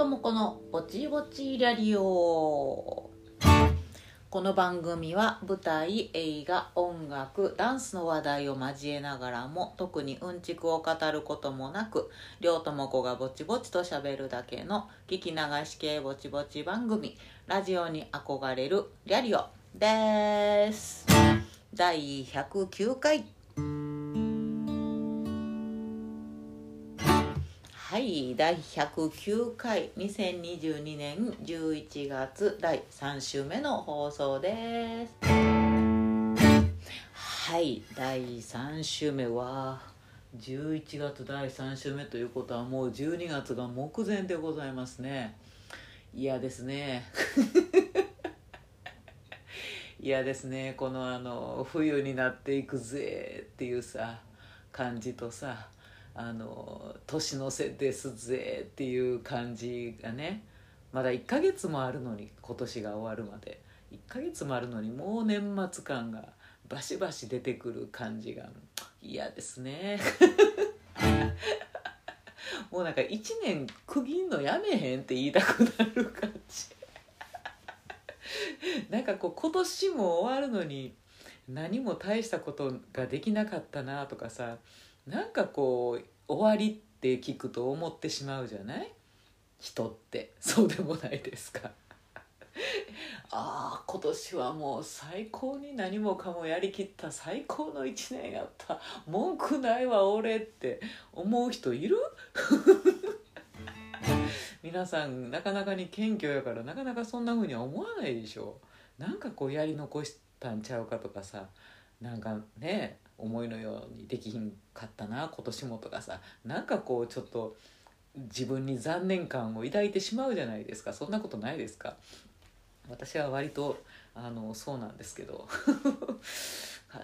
智子のぼちぼちラリオ。この番組は舞台映画音楽ダンスの話題を交えながらも特にうんちくを語ることもなく両友子がぼちぼちとしゃべるだけの聞き流し系ぼちぼち番組ラジオに憧れるリャリオです。第109回。はい第109回2022年11月第3週目の放送です。はい第3週目は11月第3週目ということはもう12月が目前でございますね。嫌ですね。嫌ですね。このあの冬になっていくぜっていうさ感じとさあの年の瀬ですぜっていう感じがねまだ1ヶ月もあるのに今年が終わるまで1ヶ月もあるのにもう年末感がバシバシ出てくる感じが嫌ですね。もうなんか1年区切んのやめへんって言いたくなる感じ。なんかこう今年も終わるのに何も大したことができなかったなとかさなんかこう終わりって聞くと思ってしまうじゃない？人って。そうでもないですか。ああ今年はもう最高に何もかもやりきった最高の一年やった。文句ないわ俺って。思う人いる？皆さんなかなかに謙虚やからなかなかそんな風には思わないでしょ。なんかこうやり残したんちゃうかとかさ。なんかね思いのようにできひんかったな今年もとかさ。なんかこうちょっと自分に残念感を抱いてしまうじゃないですか。そんなことないですか？私は割とあのそうなんですけど。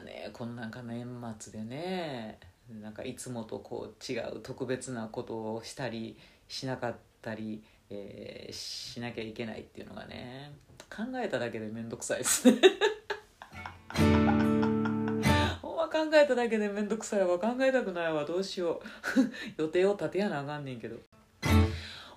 ねこのなんか年末でねなんかいつもとこう違う特別なことをしたりしなかったり、えー、しなきゃいけないっていうのがね考えただけで面倒くさいですね。考えただけで面倒くさいわ。考えたくないわ。どうしよう。予定を立てやなあかんねんけど。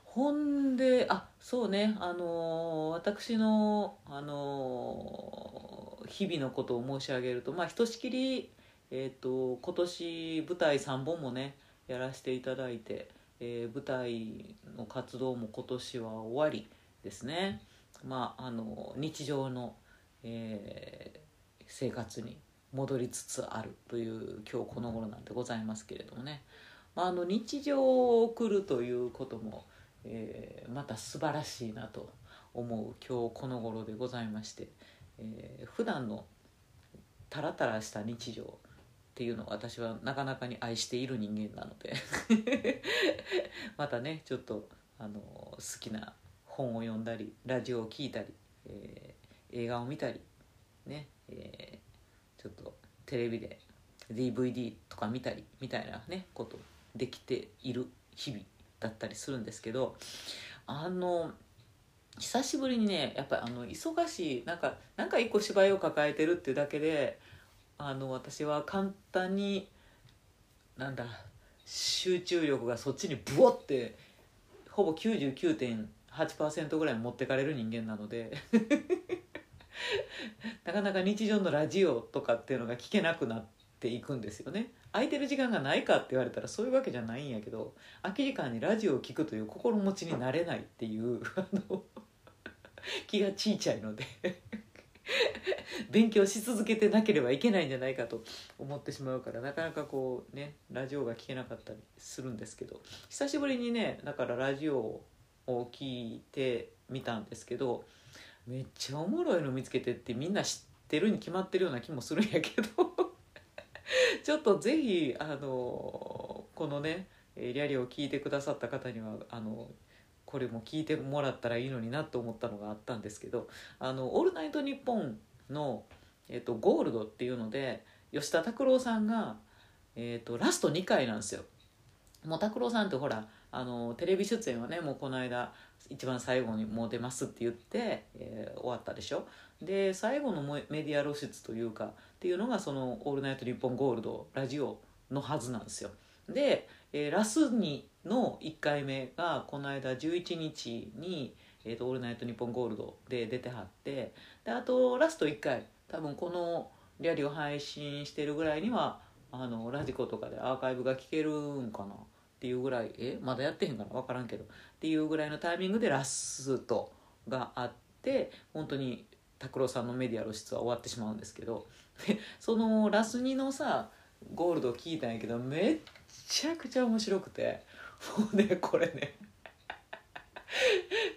ほんであそうね。あのー、私の、あのー、日々のことを申し上げるとまあひとしきり、えーと、今年舞台3本もねやらせていただいて、え、舞台の活動も今年は終わりですね。まああの日常の、え、生活に戻りつつあるという今日この頃なんでございますけれどもね、まあ、あの日常を送るということもえー、また素晴らしいなと思う今日この頃でございまして、えー、普段のタラタラした日常っていうのを私はなかなかに愛している人間なので またねちょっとあの好きな本を読んだりラジオを聴いたり、えー、映画を見たりね、えー、ちょっとテレビで DVD とか見たりみたいなねことできている日々だったりするんですけどあの久しぶりにねやっぱりあの忙しいなんかなんか一個芝居を抱えてるっていうだけであの私は簡単になんだ集中力がそっちにブワってほぼ99.8%ぐらい持ってかれる人間なので。なかなか日常のラジオとかっていうのが聞けなくなっていくんですよね。空いてる時間がないかって言われたらそういうわけじゃないんやけど空き時間にラジオを聴くという心持ちになれないっていうあの 気がちいちゃいので 勉強し続けてなければいけないんじゃないかと思ってしまうからなかなかこうねラジオが聴けなかったりするんですけど久しぶりにねだからラジオを聞いてみたんですけどめっちゃおもろいの見つけてってみんな知ってるに決まってるような気もするんやけど ちょっとぜひあのこのねリャリを聞いてくださった方にはあのこれも聞いてもらったらいいのになと思ったのがあったんですけど「あのオールナイトニッポンの」えっと、ゴールドっていうので吉田拓郎さんが、えっと、ラスト2回なんですよ。もう拓郎さんってほらあのテレビ出演はねもうこの間一番最後にもう出ますって言って、えー、終わったでしょ。で最後のメディア露出というかっていうのがその「オールナイトニッポンゴールド」ラジオのはずなんですよ。で、えーラス2の1回目がこの間11日に「えーとオールナイトニッポンゴールド」で出てはってであとラスト1回多分このリャリを配信してるぐらいにはあのラジコとかでアーカイブが聞けるんかな。っていうぐらいえまだやってへんかな分からんけど。っていうぐらいのタイミングでラストがあって本当に拓郎さんのメディア露出は終わってしまうんですけど。でそのラス2のさゴールドを聞いたんやけどめっちゃくちゃ面白くて。もうねこれね。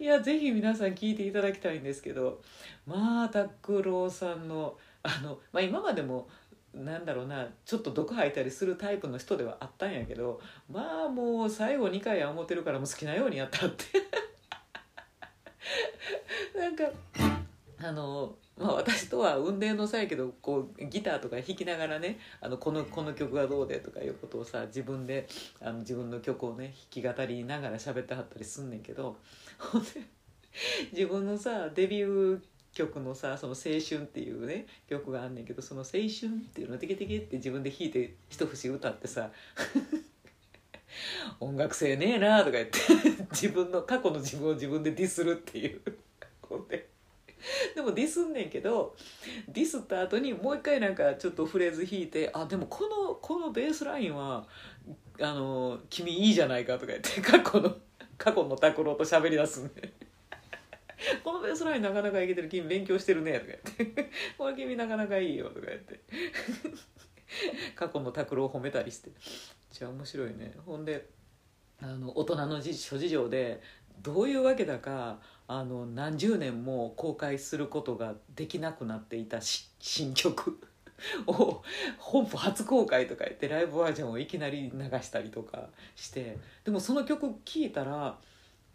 いやぜひ皆さん聞いていただきたいんですけど。まあ拓郎さんのあの、まあ、今までもなんだろうなちょっと毒吐いたりするタイプの人ではあったんやけどまあもう最後2回は思ってるからもう好きなようにやったって。なんかあのまあ私とは運転の際やけどこうギターとか弾きながらねあのこのこの曲がどうでとかいうことをさ自分であの自分の曲をね弾き語りながら喋ってはったりすんねんけどほんで自分のさデビュー曲のさ「その青春」っていうね曲があんねんけどその「青春」っていうのをテケテケって自分で弾いて一節歌ってさ 音楽性ねえなとか言って自分の過去の自分を自分でディスるっていうででもディスんねんけどディスった後にもう一回なんかちょっとフレーズ弾いて「あでもこのこのベースラインはあの君いいじゃないか」とか言って過去の過去の拓郎と喋り出すんで。このベースラインなかなかいけてる。君勉強してるね。とか言って「これ君なかなかいいよ」とか言って。過去の拓郎を褒めたりして。じゃあ面白いね。ほんであの大人の諸事情でどういうわけだかあの何十年も公開することができなくなっていた新曲。を本邦初公開とか言ってライブバージョンをいきなり流したりとかして。でもその曲聴いたら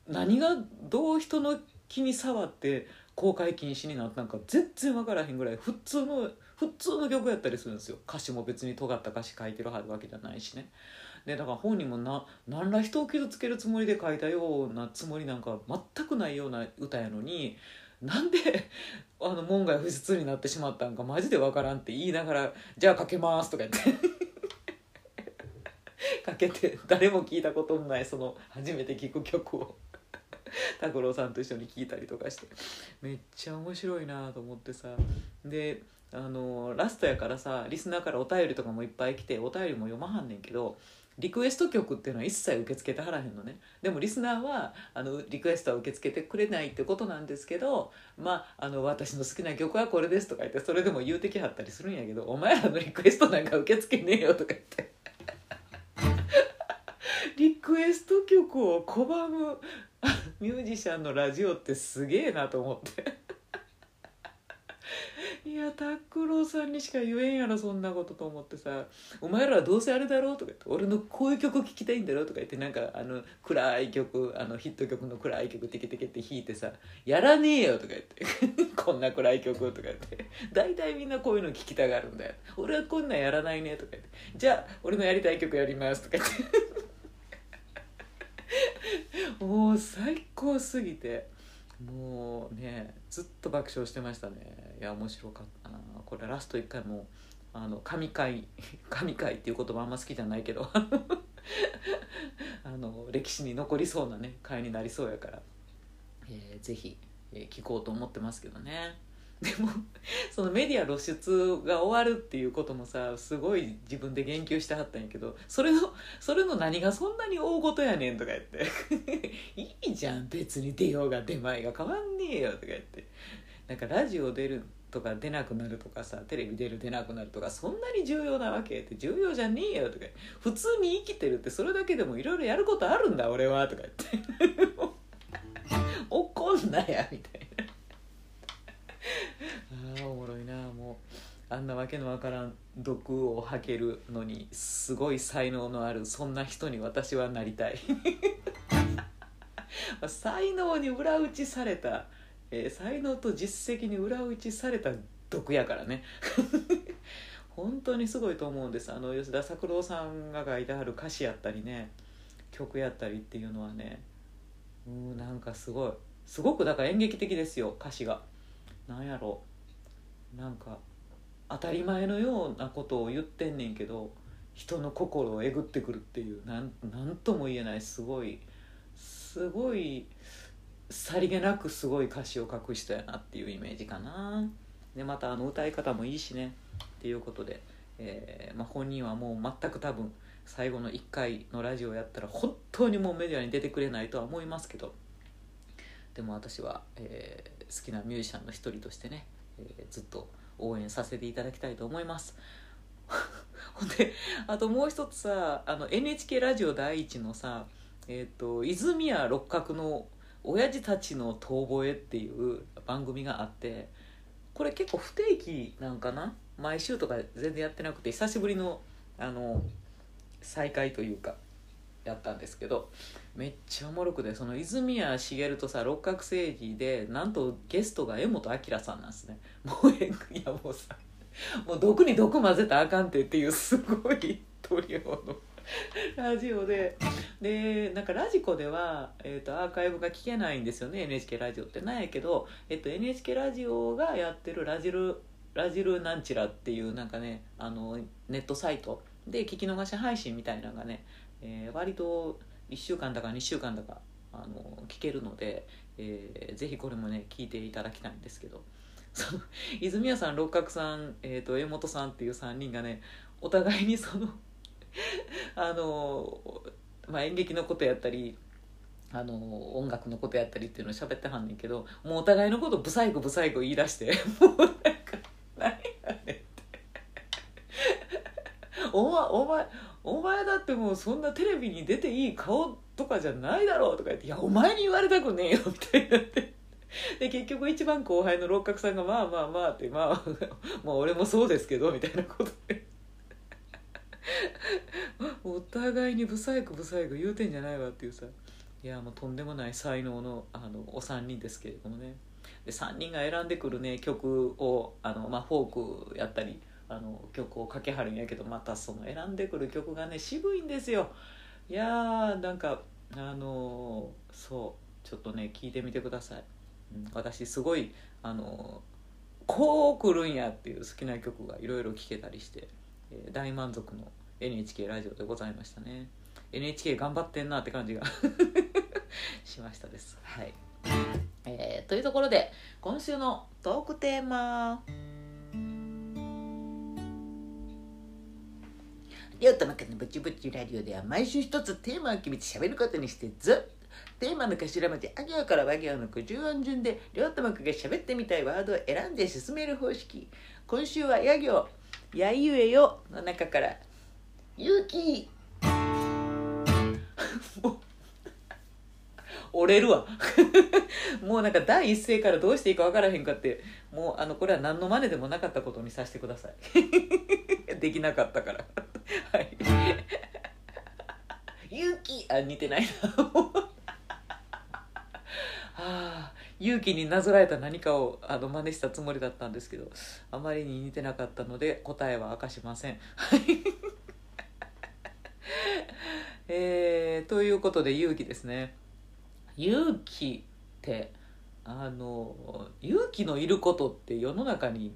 何がどう人の気に障って公開禁止になったんか全然分からへんぐらい普通の普通の曲やったりするんですよ。歌詞も別に尖った歌詞書いてるはるわけじゃないしね。でだから本人もな何ら人を傷つけるつもりで書いたようなつもりなんか全くないような歌やのになんで あの門外不出になってしまったんかマジで分からんって言いながら「じゃあかけます」とか言って。かけて誰も聞いたことのないその初めて聴く曲を。拓郎さんと一緒に聴いたりとかしてめっちゃ面白いなと思ってさ。であのラストやからさリスナーからお便りとかもいっぱい来てお便りも読まはんねんけどリクエスト曲っていうのは一切受け付けてはらへんのね。でもリスナーはあのリクエストは受け付けてくれないってことなんですけどまああの私の好きな曲はこれですとか言ってそれでも言うてきはったりするんやけどお前らのリクエストなんか受け付けねえよとか言って。リクエスト曲を拒むミュージシャンのラジオってすげえなと思って。いや拓郎さんにしか言えんやろそんなことと思ってさ「お前らはどうせあれだろう?」とか言って「俺のこういう曲聴きたいんだろ?」とか言ってなんかあの暗い曲あのヒット曲の暗い曲テケテケって弾いてさ「やらねえよ」とか言って「こんな暗い曲」とか言って。大体みんなこういうの聴きたがるんだよ「俺はこんなんやらないね」とか言って「じゃあ俺のやりたい曲やります」とか言って。もう最高すぎて。もうねずっと爆笑してましたね。いや面白かったな。これラスト1回もあの神回 神回っていう言葉あんま好きじゃないけど。あの歴史に残りそうなね回になりそうやから、えー、ぜひ、えー、聞こうと思ってますけどね。でもそのメディア露出が終わるっていうこともさすごい自分で言及してはったんやけどそれのそれの何がそんなに大事やねんとか言って「いいじゃん別に出ようが出まいが変わんねえよ」とか言って。なんかラジオ出るとか出なくなるとかさテレビ出る出なくなるとかそんなに重要なわけって重要じゃねえよとか普通に生きてるってそれだけでもいろいろやることあるんだ俺はとか言って。怒んなやみたいな。あーおもろいな。もうあんなわけのわからん毒を吐けるのにすごい才能のあるそんな人に私はなりたい。才能に裏打ちされた、えー才能と実績に裏打ちされた毒やからね。本当にすごいと思うんです。あの吉田拓郎さんが書いてある歌詞やったりね曲やったりっていうのはねうんなんかすごい。すごくだから演劇的ですよ歌詞が。なんやろ。なんか当たり前のようなことを言ってんねんけど人の心をえぐってくるっていうなんなんとも言えないすごいすごいさりげなくすごい歌詞を書く人やなっていうイメージかな。でまたあの歌い方もいいしね。っていうことで、えーまあ、本人はもう全く多分最後の1回のラジオやったら本当にもうメディアに出てくれないとは思いますけど。でも私は、えー、好きなミュージシャンの一人としてね、えー、ずっと応援させていただきたいと思います。ほんであともう一つさあの NHK ラジオ第一のさえ、ー、と泉谷六角の「親父たちの遠吠え」っていう番組があってこれ結構不定期なんかな？毎週とか全然やってなくて久しぶりのあの再会というか。やったんですけどめっちゃおもろくてその泉谷しげるとさ六角星児でなんとゲストが柄本明さんなんですね。もうえいやもうさもう毒に毒混ぜたらあかんてっていうすごいトリオの ラジオで。でなんかラジコでは、えーと、アーカイブが聞けないんですよね NHK ラジオって。なんやけど、えーと、NHK ラジオがやってるラジルラジルなんちらっていうなんかねあのネットサイトで聞き逃し配信みたいなのがね、えー、割と1週間だか2週間だかあの聞けるので、えー、ぜひこれもね聞いていただきたいんですけど。その泉谷さん六角さん、えーと、江本さんっていう3人がねお互いにその あの、まあ、演劇のことやったりあの音楽のことやったりっていうのを喋ってはんねんけどもうお互いのことブサイクブサイク言い出して もうなんか何やねんって。お前お前お前だってもうそんなテレビに出ていい顔とかじゃないだろうとか言って「いやお前に言われたくねえよ」みたいになって。で結局一番後輩の六角さんが「まあまあまあ」って「まあまあ俺もそうですけど」みたいなことでお互いにブサイクブサイク言うてんじゃないわっていうさいやもうとんでもない才能のあのお三人ですけれどもねで3人が選んでくるね曲をあの、まあ、フォークやったりあの曲をかけはるんやけどまたその選んでくる曲がね渋いんですよ。いやーなんかあのー、そうちょっとね聞いてみてください、うん、私すごいあのー、こう来るんやっていう好きな曲がいろいろ聴けたりして、えー、大満足の NHK ラジオでございましたね。NHK 頑張ってんなって感じが しましたです。はい、えー、というところで今週のトークテーマ。りょうたまかのぼちぼちラジオでは毎週一つテーマを決めて喋ることにしてずっテーマの頭文字あ行から和行の九十音順でりょうたまくが喋ってみたいワードを選んで進める方式。今週はや行やゆえよの中から勇気折れるわもうなんか第一声からどうしていいか分からへんかってもうあのこれは何の真似でもなかったことにさせてください。できなかったから。はい。勇気？あ似てないな。あ勇気になぞらえた何かをあの真似したつもりだったんですけどあまりに似てなかったので答えは明かしません。えー、ということで勇気ですね。勇気ってあの勇気のいることって世の中に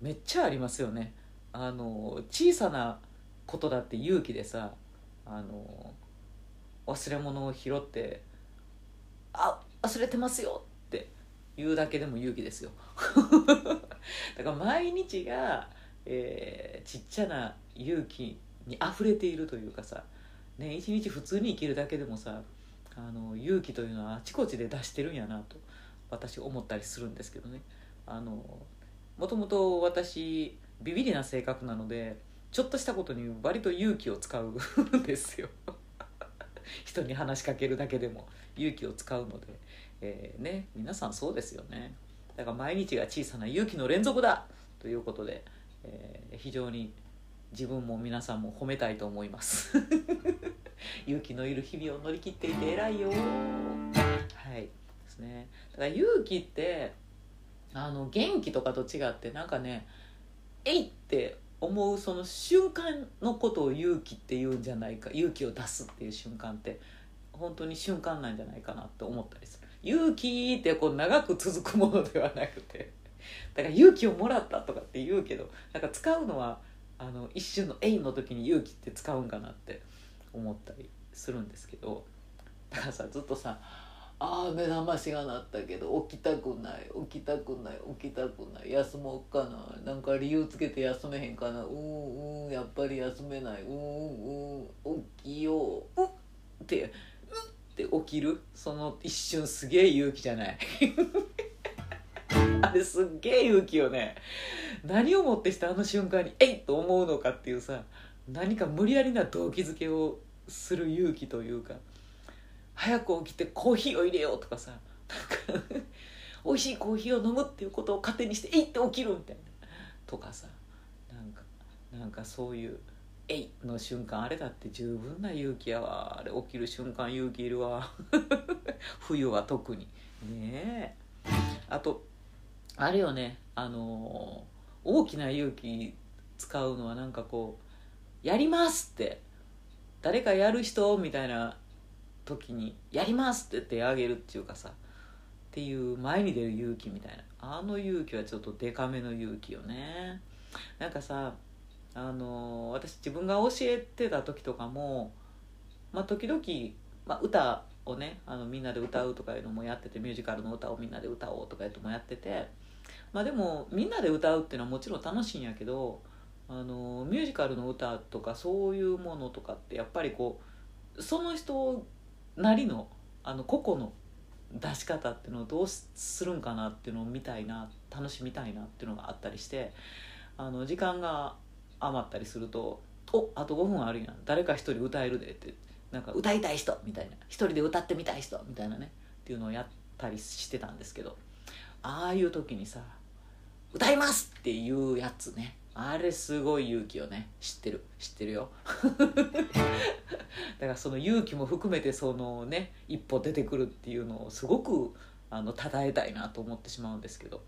めっちゃありますよね。あの小さなことだって勇気でさあの忘れ物を拾って「あ忘れてますよ」って言うだけでも勇気ですよ。だから毎日が、えー、ちっちゃな勇気に溢れているというかさ、ね、一日普通に生きるだけでもさあの勇気というのはあちこちで出してるんやなと私思ったりするんですけどね。あのもともと私ビビりな性格なのでちょっとしたことに割と勇気を使うん ですよ。人に話しかけるだけでも勇気を使うので、えー、ね皆さんそうですよね。だから毎日が小さな勇気の連続だ！ということで、えー、非常に自分も皆さんも褒めたいと思います。勇気のいる日々を乗り切っていて偉いよ。はい。ですね。だから勇気ってあの元気とかと違ってなんかねえいって思うその瞬間のことを勇気って言うんじゃないか勇気を出すっていう瞬間って本当に瞬間なんじゃないかなって思ったりする勇気ってこう長く続くものではなくてだから勇気をもらったとかって言うけどなんか使うのはあの一瞬の「えい!」の時に勇気って使うんかなって思ったりするんですけどだからさずっとさ「ああ目覚ましが鳴ったけど起きたくない。起きたくない。起きたくない。休もうかな。なんか理由つけて休めへんかな。うんうんやっぱり休めない。うんうん起きよう。うっってうっって起きる。その一瞬すげえ勇気じゃない。あれすっげえ勇気よね。何をもってしてあの瞬間に「えい!」と思うのかっていうさ何か無理やりな動機づけをする勇気というか。早く起きてコーヒーを入れようとかさなんか美味しいコーヒーを飲むっていうことを糧にして「えい!」って起きるみたいなとかさなんかなんかそういう「えい!」の瞬間あれだって十分な勇気やわ。あれ起きる瞬間勇気いるわ。冬は特に。ねえ。あとあれよね。あのー大きな勇気使うのはなんかこう「やります!」って誰かやる人？みたいな時に「やります!」って手あげるっていうかさっていう前に出る勇気みたいなあの勇気はちょっとデカめの勇気よねなんかさあの私自分が教えてた時とかもまあ時々、まあ、歌をねあのみんなで歌うとかいうのもやっててミュージカルの歌をみんなで歌おうとかいうのもやっててまあでもみんなで歌うっていうのはもちろん楽しいんやけどあのミュージカルの歌とかそういうものとかってやっぱりこうその人なりのあの個々の出し方っていうのをどうするんかなっていうのを見たいな楽しみたいなっていうのがあったりしてあの時間が余ったりすると「おあと5分あるやん誰か一人歌えるで」ってなんか歌いたい人みたいな一人で歌ってみたい人みたいなねっていうのをやったりしてたんですけどああいう時にさ「歌います!」っていうやつねあれすごい勇気よね。知ってる。知ってるよ。だからその勇気も含めてそのね一歩出てくるっていうのをすごくあの称えたいなと思ってしまうんですけど。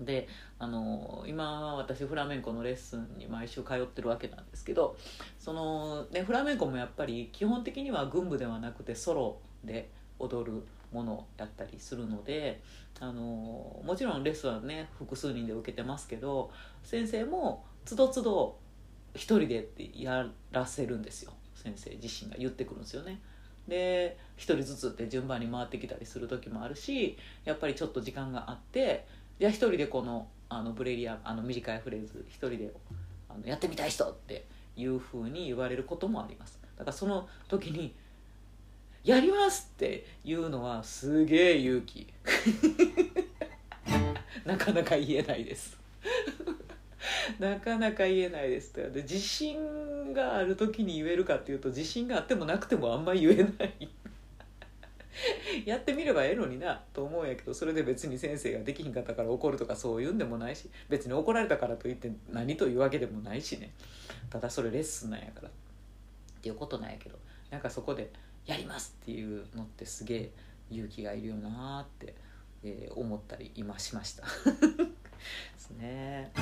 であの今私フラメンコのレッスンに毎週通ってるわけなんですけどその、ね、フラメンコもやっぱり基本的には軍部ではなくてソロで踊るものやったりするのであのもちろんレッスンはね複数人で受けてますけど先生もつどつど一人でってやらせるんですよ先生自身が言ってくるんですよね。で一人ずつって順番に回ってきたりする時もあるしやっぱりちょっと時間があってじゃあ一人でこのあのブレリアあの短いフレーズ一人であのやってみたい人っていうふうに言われることもありますだからその時に「やります!」っていうのはすげえ勇気。なかなか言えないです。なかなか言えないですで自信がある時に言えるかっていうと自信があってもなくてもあんま言えない。やってみればええのになと思うんやけどそれで別に先生ができひんかったから怒るとかそういうんでもないし別に怒られたからといって何というわけでもないしね。ただそれレッスンなんやから。っていうことなんやけど。なんかそこで「やります!」っていうのってすげえ勇気がいるよなーって、えー思ったり今しました ですね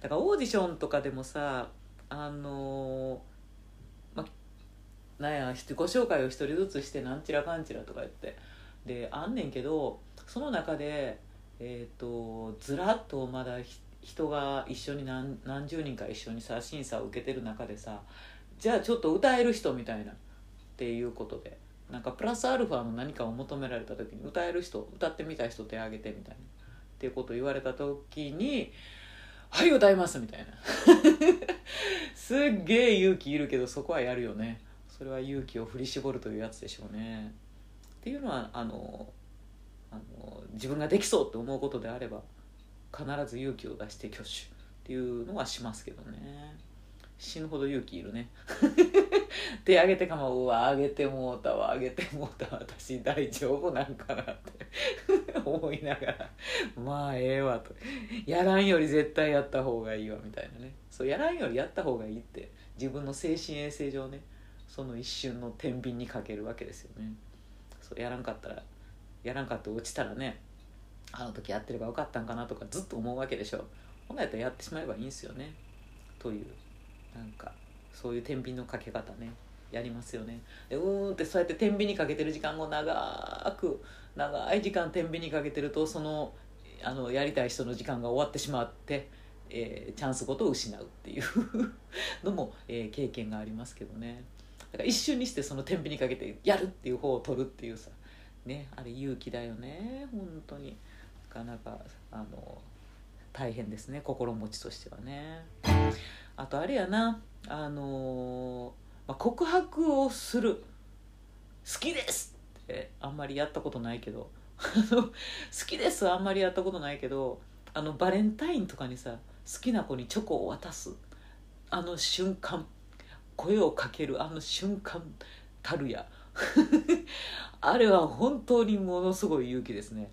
だからオーディションとかでもさあのーまなんや自己紹介を一人ずつしてなんちらかんちらとか言ってであんねんけどその中でえっ、とずらっとまだ人が一緒に何何十人か一緒にさ審査を受けてる中でさじゃあちょっと歌える人みたいなっていうことでなんかプラスアルファの何かを求められた時に歌える人歌ってみたい人手挙げてみたいなっていうことを言われた時に「はい歌います」みたいな。すっげえ勇気いるけどそこはやるよね。それは勇気を振り絞るというやつでしょうね。っていうのはあのあの自分ができそうって思うことであれば必ず勇気を出して挙手っていうのはしますけどね。死ぬほど勇気いるね。手挙げてかもうわ上げてもうたわ上げてもうた私大丈夫なんかなって。思いながら。まあええわと。やらんより絶対やった方がいいわみたいなね。そうやらんよりやった方がいいって。自分の精神衛生上ね。その一瞬の天秤にかけるわけですよね。そうやらんかったらやらんかって落ちたらねあの時やってればよかったんかなとかずっと思うわけでしょ。ほんなやったらやってしまえばいいんすよね。という。なんかそういう天秤のかけ方ね。やりますよね。でうーんってそうやって天秤にかけてる時間を長く長い時間天秤にかけてるとそのあのやりたい人の時間が終わってしまってえーチャンスごと失うっていう のも、えー経験がありますけどね。だから一瞬にしてその天秤にかけてやるっていう方を取るっていうさねあれ勇気だよね。本当に。なかなかあの大変ですね。心持ちとしてはね。あとあれやなあのまあ、告白をする。好きですってあんまりやったことないけど。好きですはあんまりやったことないけどあのバレンタインとかにさ好きな子にチョコを渡す。あの瞬間。声をかけるあの瞬間たるや。あれは本当にものすごい勇気ですね。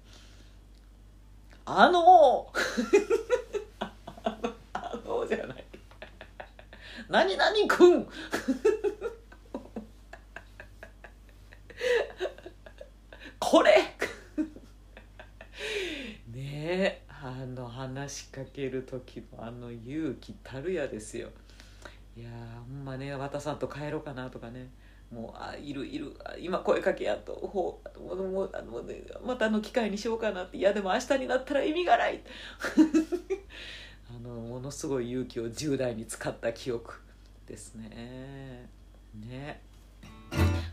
あのあのじゃない何々くんこれ。ねえあの話しかける時のあの勇気たるやですよ。いやほんまね和田さんと帰ろうかなとかね。もうあいるいる。今声かけやと。ほうもうもうあの、ね、またあの機会にしようかなって。いやでも明日になったら意味がない。あのものすごい勇気を10代に使った記憶。ですね。ね。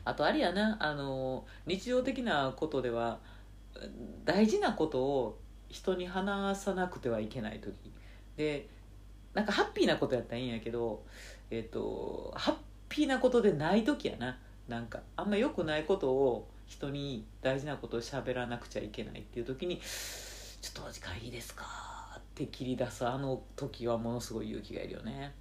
あとあれやなあの日常的なことでは大事なことを人に話さなくてはいけない時。でなんかハッピーなことやったらいいんやけどえっ、とハッピーなことでない時やな。なんかあんま良くないことを人に大事なことを喋らなくちゃいけないっていう時に「ちょっとお時間いいですか?」って切り出すあの時はものすごい勇気がいるよね。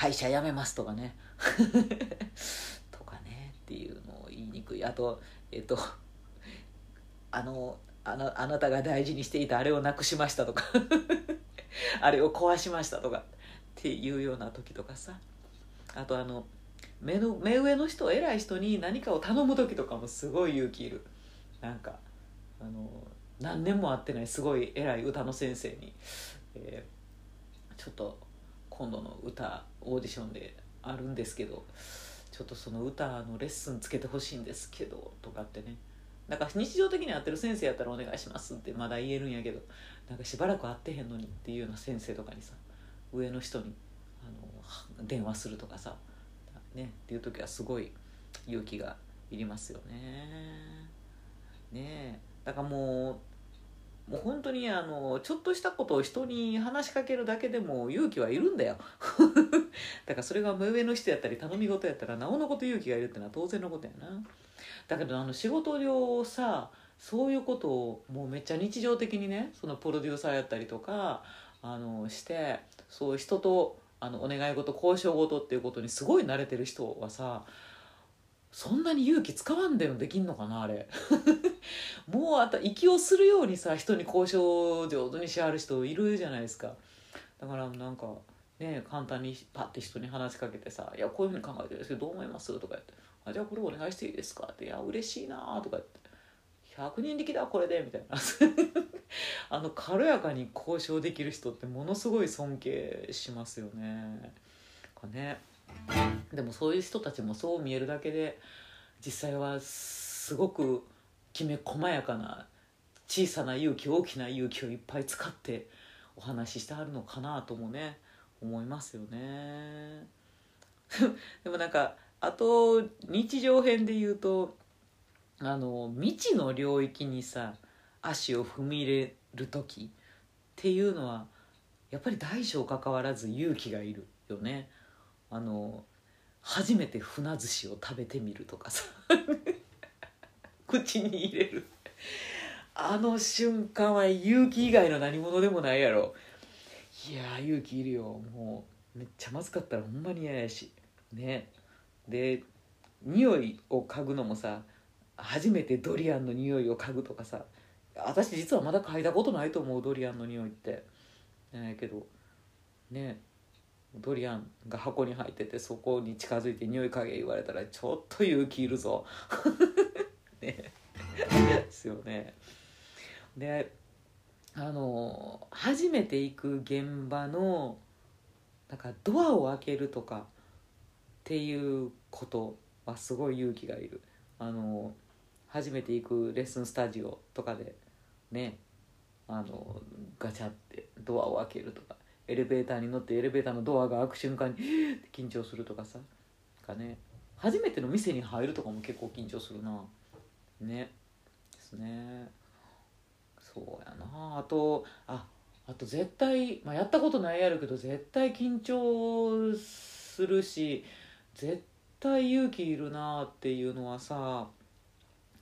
会社辞めますとかね。とかねっていうのを言いにくい。あとえっ、とあのあのあなたが大事にしていたあれをなくしましたとか。あれを壊しましたとか。っていうような時とかさ。あとあの目の目上の人偉い人に何かを頼む時とかもすごい勇気いる。なんかあの何年も会ってないすごい偉い歌の先生に、えーちょっと今度の歌オーディションであるんですけどちょっとその歌のレッスンつけてほしいんですけどとかってね。なんか日常的に会ってる先生やったらお願いしますってまだ言えるんやけどなんかしばらく会ってへんのにっていうような先生とかにさ上の人にあの電話するとかさねっていう時はすごい勇気がいりますよね。ねえ。だからもうもう本当にあのちょっとしたことを人に話しかけるだけでも勇気はいるんだよ。だからそれが目上の人やったり頼み事やったらなおのこと勇気がいるってのは当然のことやな。だけどあの仕事上さそういうことをもうめっちゃ日常的にねそのプロデューサーやったりとかあのしてそう人とあのお願い事交渉事っていうことにすごい慣れてる人はさそんなに勇気使わんでもできんのかなあれ もうあと息をするようにさ人に交渉上手にしはる人いるじゃないですかだからなんかね簡単にパッて人に話しかけてさ「いやこういうふうに考えてるんですけどどう思います?」とか言って「あじゃあこれお願いしていいですか?」って「いや嬉しいな」とか言って「100人力だこれで」みたいな あの軽やかに交渉できる人ってものすごい尊敬しますよね。かねでもそういう人たちもそう見えるだけで実際はすごくきめ細やかな小さな勇気大きな勇気をいっぱい使ってお話ししてはるのかなともね思いますよね。でもなんかあと日常編で言うとあの未知の領域にさ足を踏み入れる時っていうのはやっぱり大小関わらず勇気がいるよね。あの初めて船寿司を食べてみるとかさ。口に入れる。あの瞬間は勇気以外の何者でもないやろ。いや勇気いるよ。もうめっちゃまずかったらほんまに嫌やし。ね。で匂いを嗅ぐのもさ初めてドリアンの匂いを嗅ぐとかさ。私実はまだ嗅いだことないと思うドリアンの匂いって。ねけど。ね。ドリアンが箱に入っててそこに近づいて匂い嗅げ言われたらちょっと勇気いるぞ。ね。ですよね。であの初めて行く現場のなんかドアを開けるとかっていうことはすごい勇気がいる。あの初めて行くレッスンスタジオとかでねあのガチャってドアを開けるとか。エレベーターに乗ってエレベーターのドアが開く瞬間にって緊張するとかさ。かね。初めての店に入るとかも結構緊張するな。ね。ですね。そうやな。あとああと絶対、まあ、やったことないやるけど絶対緊張するし絶対勇気いるなっていうのはさ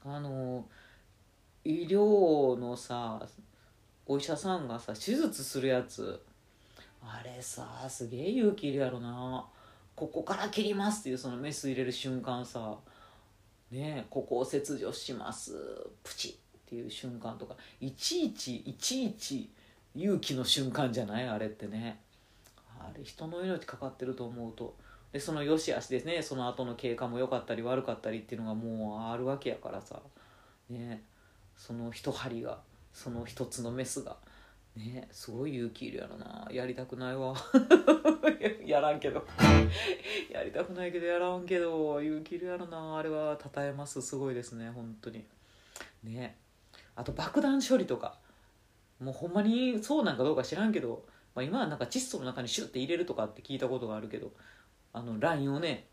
あの医療のさお医者さんがさ手術するやつあれさすげえ勇気いるやろな。ここから切りますっていうそのメス入れる瞬間さ。ねここを切除しますプチっていう瞬間とか。いちいちいちいち勇気の瞬間じゃない？あれってね。あれ人の命かかってると思うと。でその良し悪しですね。その後の経過も良かったり悪かったりっていうのがもうあるわけやからさ。ねその一針がその一つのメスが。ねすごい勇気いるやろな。やりたくないわ。やらんけど。やりたくないけどやらんけど。勇気いるやろな。あれは。たたえます。すごいですね。本当に。ね。あと爆弾処理とか。もうほんまにそうなんかどうか知らんけど、まあ、今はなんか窒素の中にシュッて入れるとかって聞いたことがあるけど。あのラインをね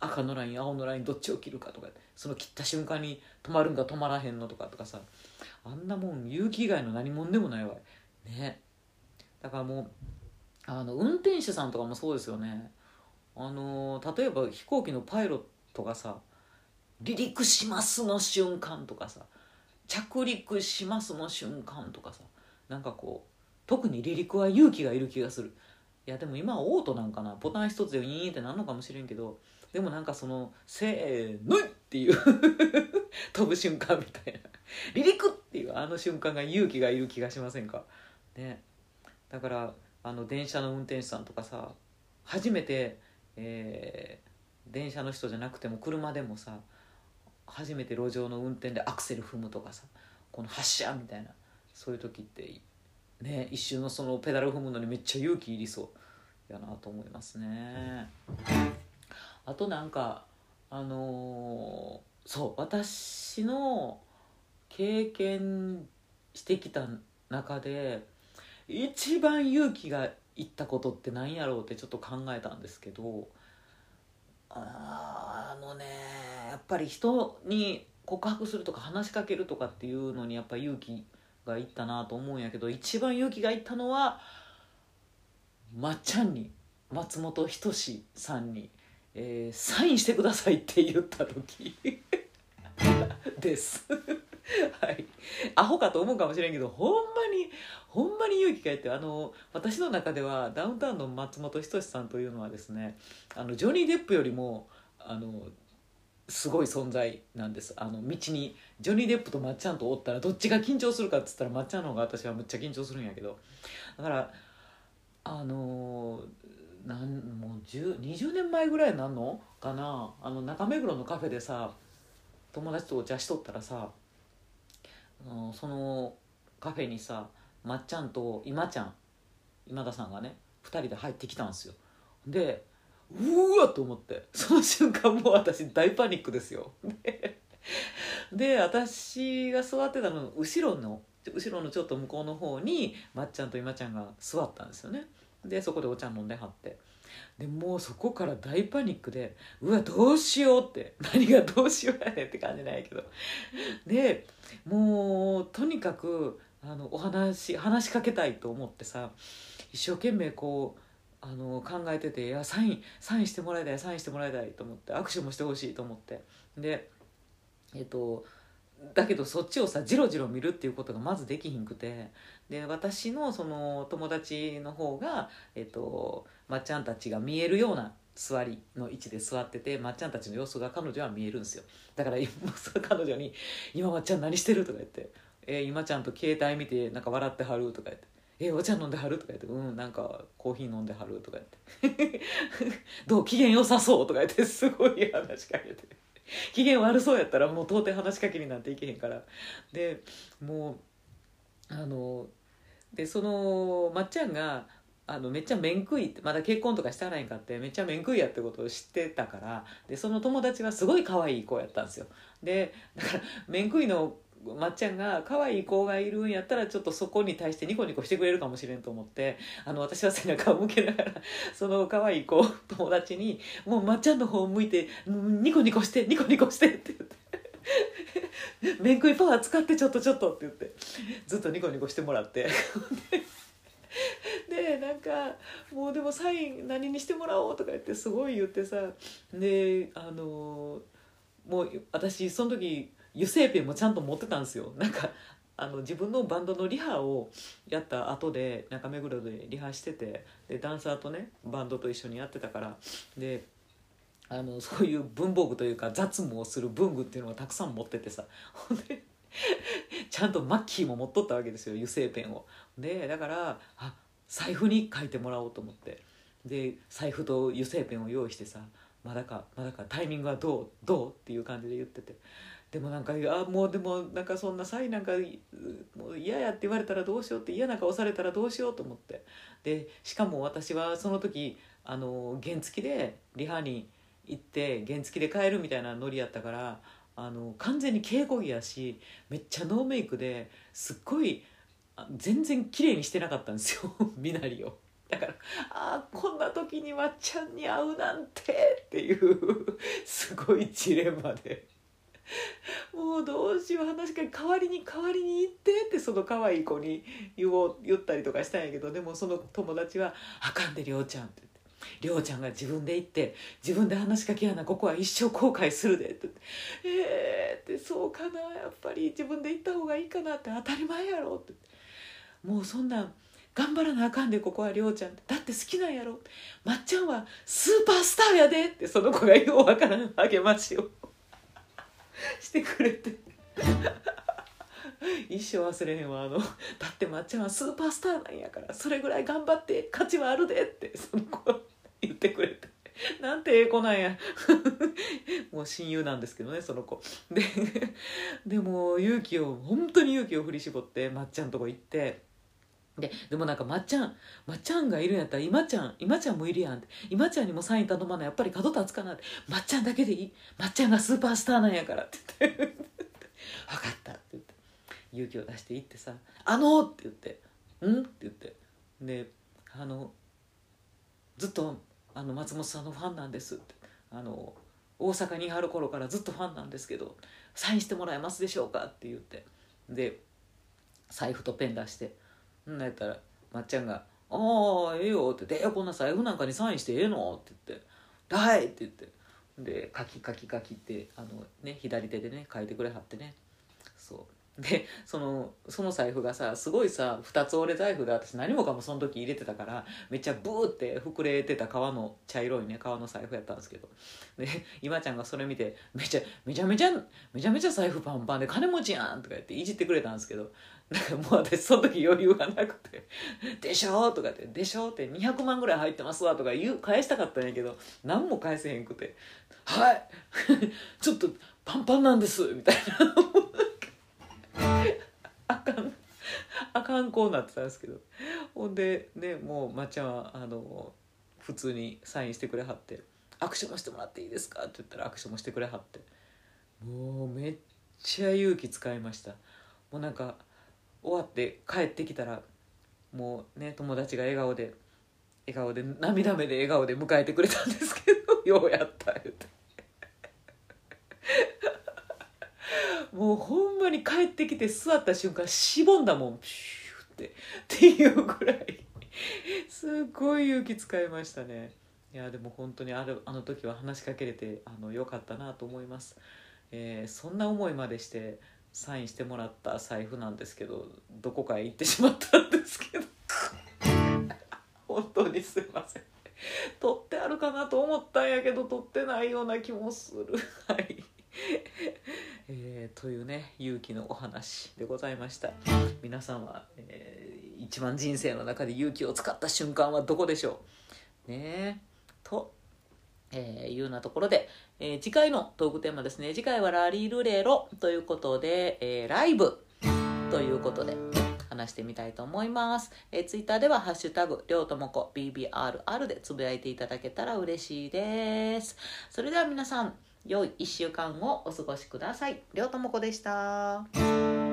赤のライン青のラインどっちを切るかとか。その切った瞬間に止まるんか止まらへんのとかとかさ。あんなもん勇気以外の何もんでもないわ。ね。だからもうあの運転手さんとかもそうですよね。あの例えば飛行機のパイロットがさ「離陸します」の瞬間とかさ「着陸します」の瞬間とかさなんかこう特に離陸は勇気がいる気がする。いやでも今はオートなんかな。ボタン一つでウィーンってなんのかもしれんけどでもなんかその「せーの!」っていう 飛ぶ瞬間みたいな。離陸っていうあの瞬間が勇気がいる気がしませんか？ね。だからあの電車の運転手さんとかさ初めて、えー電車の人じゃなくても車でもさ初めて路上の運転でアクセル踏むとかさこの発車みたいなそういう時ってね一瞬のそのペダル踏むのにめっちゃ勇気いりそう。やなと思いますね。あとなんかあのーそう私の経験してきた中で一番勇気がいったことって何やろうってちょっと考えたんですけどあのねやっぱり人に告白するとか話しかけるとかっていうのにやっぱ勇気がいったなと思うんやけど一番勇気がいったのはまっちゃんに松本人志さんに、えーサインしてください」って言った時 です。はい。アホかと思うかもしれんけどほんまにほんまに勇気がいってあの私の中ではダウンタウンの松本人志さんというのはですねあのジョニー・デップよりもあのすごい存在なんです。あの道にジョニー・デップとまっちゃんとおったらどっちが緊張するかっつったらまっちゃんの方が私はむっちゃ緊張するんやけど。だからあのなんもう20年前ぐらいなんの？かな？あの中目黒のカフェでさ友達とお茶しとったらさそのカフェにさまっちゃんと今ちゃん今田さんがね2人で入ってきたんですよ。でうわっと思ってその瞬間もう私大パニックですよ。でで私が座ってたの後ろの後ろのちょっと向こうの方にまっちゃんと今ちゃんが座ったんですよね。でそこでお茶飲んではって。でもうそこから大パニックでうわどうしようって何がどうしようやねんって感じなんやけど。でもうとにかくあのお話話しかけたいと思ってさ一生懸命こうあの考えてていやサインサインしてもらいたいサインしてもらいたいと思って握手もしてほしいと思って。でえっとだけどそっちをさジロジロ見るっていうことがまずできひんくてで私のその友達の方が、えっと、まっちゃんたちが見えるような座りの位置で座っててまっちゃんたちの様子が彼女は見えるんですよだから 彼女に「今まっちゃん何してる?」とか言って「えー今ちゃんと携帯見てなんか笑ってはる?」とか言って「えお茶飲んではる?」とか言って「うんなんかコーヒー飲んではる?」とか言って「どう機嫌良さそう?」とか言ってすごい話しかけて。機嫌悪そうやったらもう到底話しかけになんていけへんからでもうあのでそのまっちゃんがあのめっちゃ面食いってまだ結婚とかしてはらへんかってめっちゃ面食いやってことを知ってたからでその友達はすごい可愛い子やったんですよでだから面食いのまっちゃんが可愛い子がいるんやったらちょっとそこに対してニコニコしてくれるかもしれんと思ってあの私は背中を向けながら その可愛い子友達に「もうまっちゃんの方を向いてニコニコしてニコニコして」って言って。面食いパワー使ってちょっとちょっとって言って。ずっとニコニコしてもらって。でなんかもうでもサイン何にしてもらおうとか言ってすごい言ってさ。であのもう私その時油性ペンもちゃんと持ってたんですよ。なんかあの自分のバンドのリハをやった後で中目黒でリハしててでダンサーとねバンドと一緒にやってたから。であのそういう文房具というか雑務をする文具っていうのがたくさん持っててさ。ほんでちゃんとマッキーも持っとったわけですよ油性ペンを。でだからあ財布に書いてもらおうと思って。で財布と油性ペンを用意してさまだかまだかタイミングはどうどうっていう感じで言ってて。でもなんかあもうでもなんかそんなサイなんかもう嫌やって言われたらどうしようって嫌な顔されたらどうしようと思って。でしかも私はその時あの原付でリハに行って原付で帰るみたいなノリやったからあの完全に稽古着やしめっちゃノーメイクですっごい全然綺麗にしてなかったんですよ 身なりを。だからああこんな時にまっちゃんに会うなんてっていうすごいジレンマでもうどうしよう話しかけ代わりに代わりに行ってってその可愛い子に言おう言ったりとかしたんやけどでもその友達は「あかんでりょうちゃん」って。りょうちゃんが自分で行って自分で話しかけやなここは一生後悔するでってえーってそうかなやっぱり自分で行った方がいいかなって当たり前やろって。もうそんなん頑張らなあかんでここはりょうちゃんだって好きなんやろ。まっちゃんはスーパースターやでってその子がようわからん励ましを。してくれて。一生忘れへんわあの。だってまっちゃんはスーパースターなんやからそれぐらい頑張って価値はあるでってその子言ってくれて。なんてええ子なんや。もう親友なんですけどねその子。ででも勇気を本当に勇気を振り絞ってまっちゃんとこ行って。ででもなんかまっちゃんまっちゃんがいるんやったら今ちゃん今ちゃんもいるやんって。今ちゃんにもサイン頼まないやっぱり角立つかなって。まっちゃんだけでいい。まっちゃんがスーパースターなんやからって言って。分かったって言って。勇気を出して行ってさ「あの!」って言って「ん?」って言って。であのずっとあの松本さんのファンなんですって。あの大阪にいはる頃からずっとファンなんですけどサインしてもらえますでしょうかって言って。で財布とペン出してんなやったらまっちゃんが「ああええよ」って。言って「えこんな財布なんかにサインしてええの?」って言って「はい」って言って。で「書き書き書き」ってあの、ね、左手でね書いてくれはってね。そう。でそのその財布がさすごいさ二つ折れ財布で私何もかもその時入れてたからめっちゃブーって膨れてた革の茶色いね革の財布やったんですけどで今ちゃんがそれ見てめちゃめちゃめちゃめちゃめちゃ財布パンパンで金持ちやんとか言っていじってくれたんですけどなんかもう私その時余裕がなくて「でしょ?」とかって「でしょ?」って200万ぐらい入ってますわとか言う返したかったんやけど何も返せへんくて「はい ちょっとパンパンなんです」みたいな。あかんあかんこうなってたんですけどほんでねもうまっちゃんはあの普通にサインしてくれはって「握手もしてもらっていいですか?」って言ったら握手もしてくれはってもうめっちゃ勇気使いましたもうなんか終わって帰ってきたらもうね友達が笑顔で笑顔で涙目で笑顔で迎えてくれたんですけど「ようやった」言って。もうほんまに帰ってきて座った瞬間しぼんだもん。ピューって。っていうぐらい。すっごい勇気使いましたね。いやでも本当にあるあの時は話しかけれてあのよかったなと思います、えーそんな思いまでしてサインしてもらった財布なんですけどどこかへ行ってしまったんですけど。本当にすいません。取ってあるかなと思ったんやけど取ってないような気もする。はい。えーというね勇気のお話でございました皆さんは、えー一番人生の中で勇気を使った瞬間はどこでしょう？ねえと、えーいうようなところで、えー次回のトークテーマですね次回はラリルレロということで、えーライブということで話してみたいと思います。えー、ツイッターでは、ハッシュタグ、りょうともこ BBRR でつぶやいていただけたら嬉しいです。それでは皆さん、良い1週間をお過ごしください。りょうともこでした。